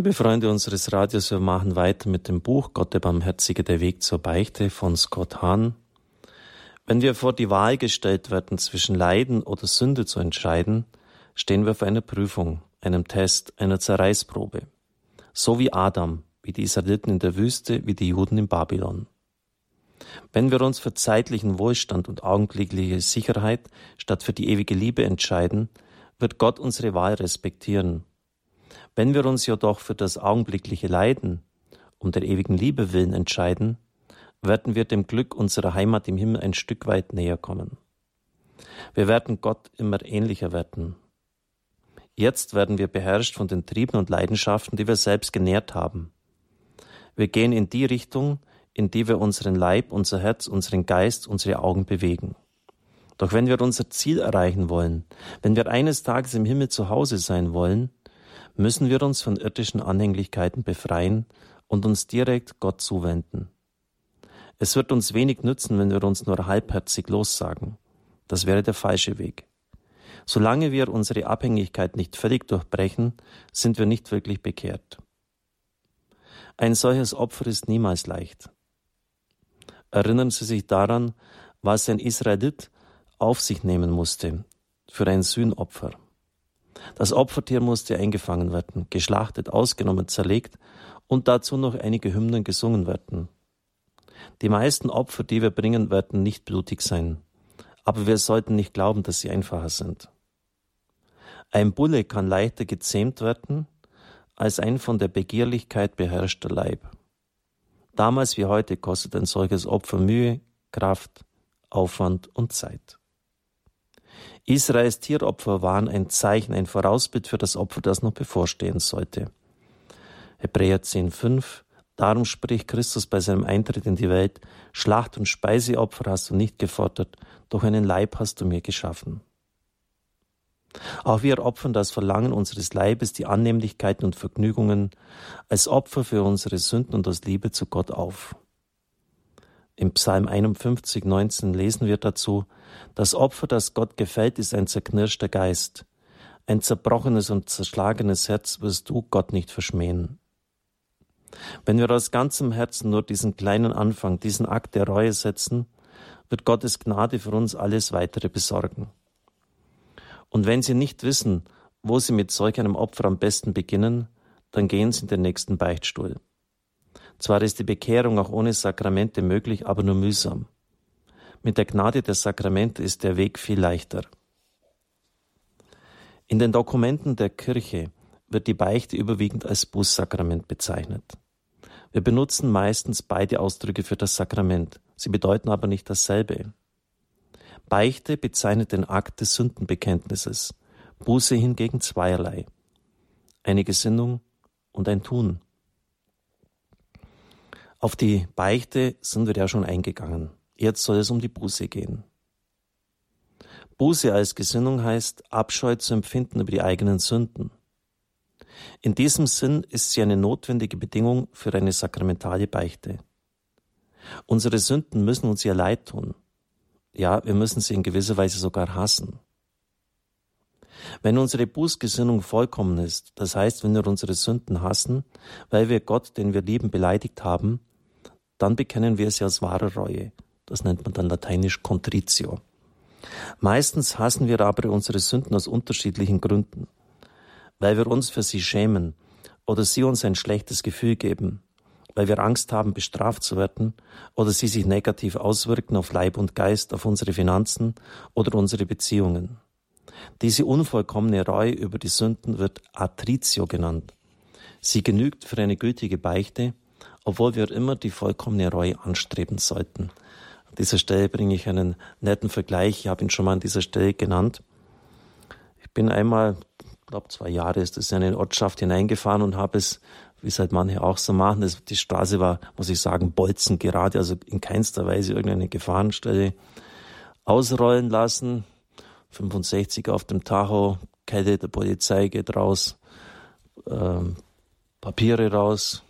Liebe Freunde unseres Radios, wir machen weiter mit dem Buch Gott der Barmherzige, der Weg zur Beichte von Scott Hahn. Wenn wir vor die Wahl gestellt werden, zwischen Leiden oder Sünde zu entscheiden, stehen wir vor einer Prüfung, einem Test, einer Zerreißprobe. So wie Adam, wie die Israeliten in der Wüste, wie die Juden in Babylon. Wenn wir uns für zeitlichen Wohlstand und augenblickliche Sicherheit statt für die ewige Liebe entscheiden, wird Gott unsere Wahl respektieren wenn wir uns jedoch für das augenblickliche Leiden um der ewigen Liebe willen entscheiden, werden wir dem Glück unserer Heimat im Himmel ein Stück weit näher kommen. Wir werden Gott immer ähnlicher werden. Jetzt werden wir beherrscht von den Trieben und Leidenschaften, die wir selbst genährt haben. Wir gehen in die Richtung, in die wir unseren Leib, unser Herz, unseren Geist, unsere Augen bewegen. Doch wenn wir unser Ziel erreichen wollen, wenn wir eines Tages im Himmel zu Hause sein wollen, müssen wir uns von irdischen Anhänglichkeiten befreien und uns direkt Gott zuwenden. Es wird uns wenig nützen, wenn wir uns nur halbherzig lossagen. Das wäre der falsche Weg. Solange wir unsere Abhängigkeit nicht völlig durchbrechen, sind wir nicht wirklich bekehrt. Ein solches Opfer ist niemals leicht. Erinnern Sie sich daran, was ein Israelit auf sich nehmen musste für ein Sühnopfer. Das Opfertier musste eingefangen werden, geschlachtet, ausgenommen, zerlegt und dazu noch einige Hymnen gesungen werden. Die meisten Opfer, die wir bringen, werden nicht blutig sein, aber wir sollten nicht glauben, dass sie einfacher sind. Ein Bulle kann leichter gezähmt werden als ein von der Begierlichkeit beherrschter Leib. Damals wie heute kostet ein solches Opfer Mühe, Kraft, Aufwand und Zeit. Israels Tieropfer waren ein Zeichen, ein Vorausbild für das Opfer, das noch bevorstehen sollte. Hebräer 10,5 Darum spricht Christus bei seinem Eintritt in die Welt, Schlacht- und Speiseopfer hast du nicht gefordert, doch einen Leib hast du mir geschaffen. Auch wir opfern das Verlangen unseres Leibes, die Annehmlichkeiten und Vergnügungen als Opfer für unsere Sünden und aus Liebe zu Gott auf. Im Psalm 51, 19 lesen wir dazu, das Opfer, das Gott gefällt, ist ein zerknirschter Geist. Ein zerbrochenes und zerschlagenes Herz wirst du Gott nicht verschmähen. Wenn wir aus ganzem Herzen nur diesen kleinen Anfang, diesen Akt der Reue setzen, wird Gottes Gnade für uns alles weitere besorgen. Und wenn Sie nicht wissen, wo Sie mit solch einem Opfer am besten beginnen, dann gehen Sie in den nächsten Beichtstuhl. Zwar ist die Bekehrung auch ohne Sakramente möglich, aber nur mühsam. Mit der Gnade der Sakramente ist der Weg viel leichter. In den Dokumenten der Kirche wird die Beichte überwiegend als Bußsakrament bezeichnet. Wir benutzen meistens beide Ausdrücke für das Sakrament, sie bedeuten aber nicht dasselbe. Beichte bezeichnet den Akt des Sündenbekenntnisses, Buße hingegen zweierlei. Eine Gesinnung und ein Tun. Auf die Beichte sind wir ja schon eingegangen. Jetzt soll es um die Buße gehen. Buße als Gesinnung heißt, Abscheu zu empfinden über die eigenen Sünden. In diesem Sinn ist sie eine notwendige Bedingung für eine sakramentale Beichte. Unsere Sünden müssen uns ja leid tun. Ja, wir müssen sie in gewisser Weise sogar hassen. Wenn unsere Bußgesinnung vollkommen ist, das heißt, wenn wir unsere Sünden hassen, weil wir Gott, den wir lieben, beleidigt haben, dann bekennen wir sie aus wahrer Reue. Das nennt man dann lateinisch Contritio. Meistens hassen wir aber unsere Sünden aus unterschiedlichen Gründen. Weil wir uns für sie schämen oder sie uns ein schlechtes Gefühl geben, weil wir Angst haben, bestraft zu werden oder sie sich negativ auswirken auf Leib und Geist, auf unsere Finanzen oder unsere Beziehungen. Diese unvollkommene Reue über die Sünden wird Atritio genannt. Sie genügt für eine gültige Beichte obwohl wir immer die vollkommene Reue anstreben sollten. An dieser Stelle bringe ich einen netten Vergleich. Ich habe ihn schon mal an dieser Stelle genannt. Ich bin einmal, ich glaube zwei Jahre ist es, in eine Ortschaft hineingefahren und habe es, wie es halt manche auch so machen, das, die Straße war, muss ich sagen, bolzen gerade, also in keinster Weise irgendeine Gefahrenstelle ausrollen lassen. 65 auf dem Tacho, Kette der Polizei geht raus, ähm, Papiere raus,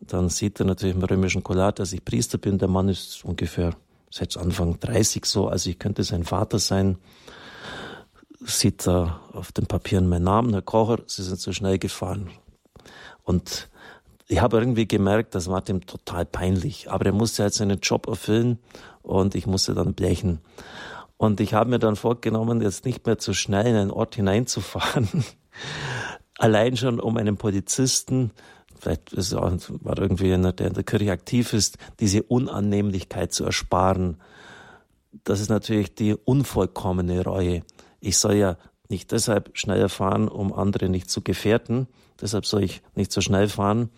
dann sieht er natürlich im römischen Kollat, dass ich Priester bin. Der Mann ist ungefähr seit Anfang 30 so, also ich könnte sein Vater sein. Sieht er auf den Papieren meinen Namen, Herr Kocher, Sie sind so schnell gefahren. Und ich habe irgendwie gemerkt, das war dem total peinlich. Aber er musste halt seinen Job erfüllen und ich musste dann blechen. Und ich habe mir dann vorgenommen, jetzt nicht mehr zu schnell in einen Ort hineinzufahren. Allein schon um einen Polizisten, vielleicht ist auch, war irgendwie einer, der in der Kirche aktiv ist, diese Unannehmlichkeit zu ersparen. Das ist natürlich die unvollkommene Reue. Ich soll ja nicht deshalb schneller fahren, um andere nicht zu gefährden. Deshalb soll ich nicht so schnell fahren,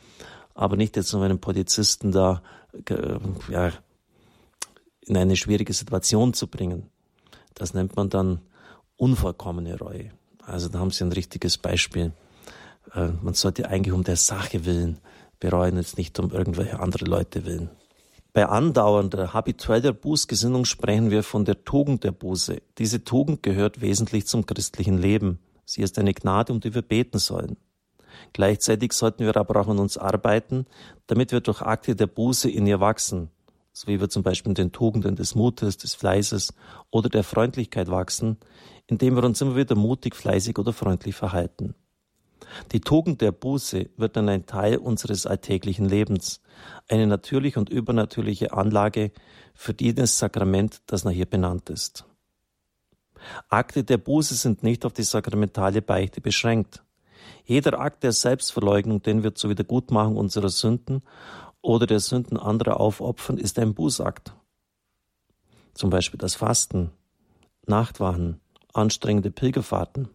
aber nicht jetzt um einen Polizisten da äh, ja, in eine schwierige Situation zu bringen. Das nennt man dann unvollkommene Reue. Also da haben Sie ein richtiges Beispiel. Äh, man sollte eigentlich um der Sache willen bereuen, jetzt nicht um irgendwelche andere Leute willen. Bei andauernder, habitueller Bußgesinnung sprechen wir von der Tugend der Buße. Diese Tugend gehört wesentlich zum christlichen Leben. Sie ist eine Gnade, um die wir beten sollen. Gleichzeitig sollten wir aber auch an uns arbeiten, damit wir durch Akte der Buße in ihr wachsen, so wie wir zum Beispiel in den Tugenden des Mutes, des Fleißes oder der Freundlichkeit wachsen, indem wir uns immer wieder mutig, fleißig oder freundlich verhalten. Die Tugend der Buße wird dann ein Teil unseres alltäglichen Lebens, eine natürliche und übernatürliche Anlage für jedes Sakrament, das nach ihr benannt ist. Akte der Buße sind nicht auf die sakramentale Beichte beschränkt. Jeder Akt der Selbstverleugnung, den wir zur Wiedergutmachung unserer Sünden oder der Sünden anderer aufopfern, ist ein Bußakt. Zum Beispiel das Fasten, Nachtwachen, anstrengende Pilgerfahrten.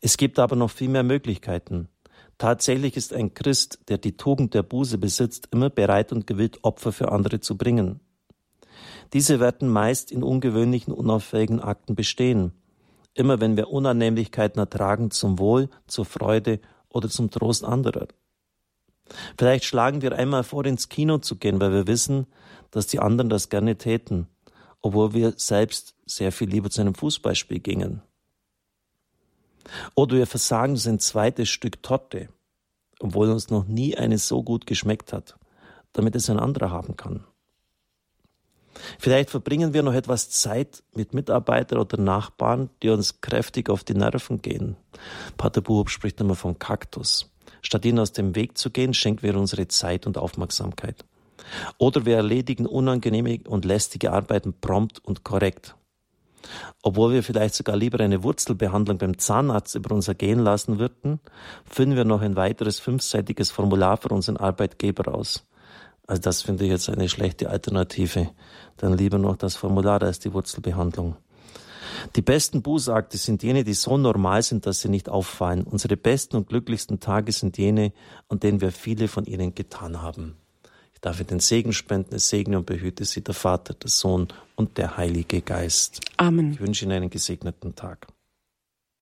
Es gibt aber noch viel mehr Möglichkeiten. Tatsächlich ist ein Christ, der die Tugend der Buße besitzt, immer bereit und gewillt, Opfer für andere zu bringen. Diese werden meist in ungewöhnlichen, unauffälligen Akten bestehen. Immer wenn wir Unannehmlichkeiten ertragen zum Wohl, zur Freude oder zum Trost anderer. Vielleicht schlagen wir einmal vor, ins Kino zu gehen, weil wir wissen, dass die anderen das gerne täten, obwohl wir selbst sehr viel lieber zu einem Fußballspiel gingen. Oder wir versagen sein zweites Stück Torte, obwohl uns noch nie eine so gut geschmeckt hat, damit es ein anderer haben kann. Vielleicht verbringen wir noch etwas Zeit mit Mitarbeitern oder Nachbarn, die uns kräftig auf die Nerven gehen. Pater Buhob spricht immer von Kaktus. Statt ihnen aus dem Weg zu gehen, schenken wir unsere Zeit und Aufmerksamkeit. Oder wir erledigen unangenehme und lästige Arbeiten prompt und korrekt. Obwohl wir vielleicht sogar lieber eine Wurzelbehandlung beim Zahnarzt über uns ergehen lassen würden, füllen wir noch ein weiteres fünfseitiges Formular für unseren Arbeitgeber aus. Also das finde ich jetzt eine schlechte Alternative. Dann lieber noch das Formular als die Wurzelbehandlung. Die besten Bußakte sind jene, die so normal sind, dass sie nicht auffallen. Unsere besten und glücklichsten Tage sind jene, an denen wir viele von ihnen getan haben darf ich den Segen spenden, es segne und behüte sie der Vater, der Sohn und der Heilige Geist. Amen. Ich wünsche Ihnen einen gesegneten Tag.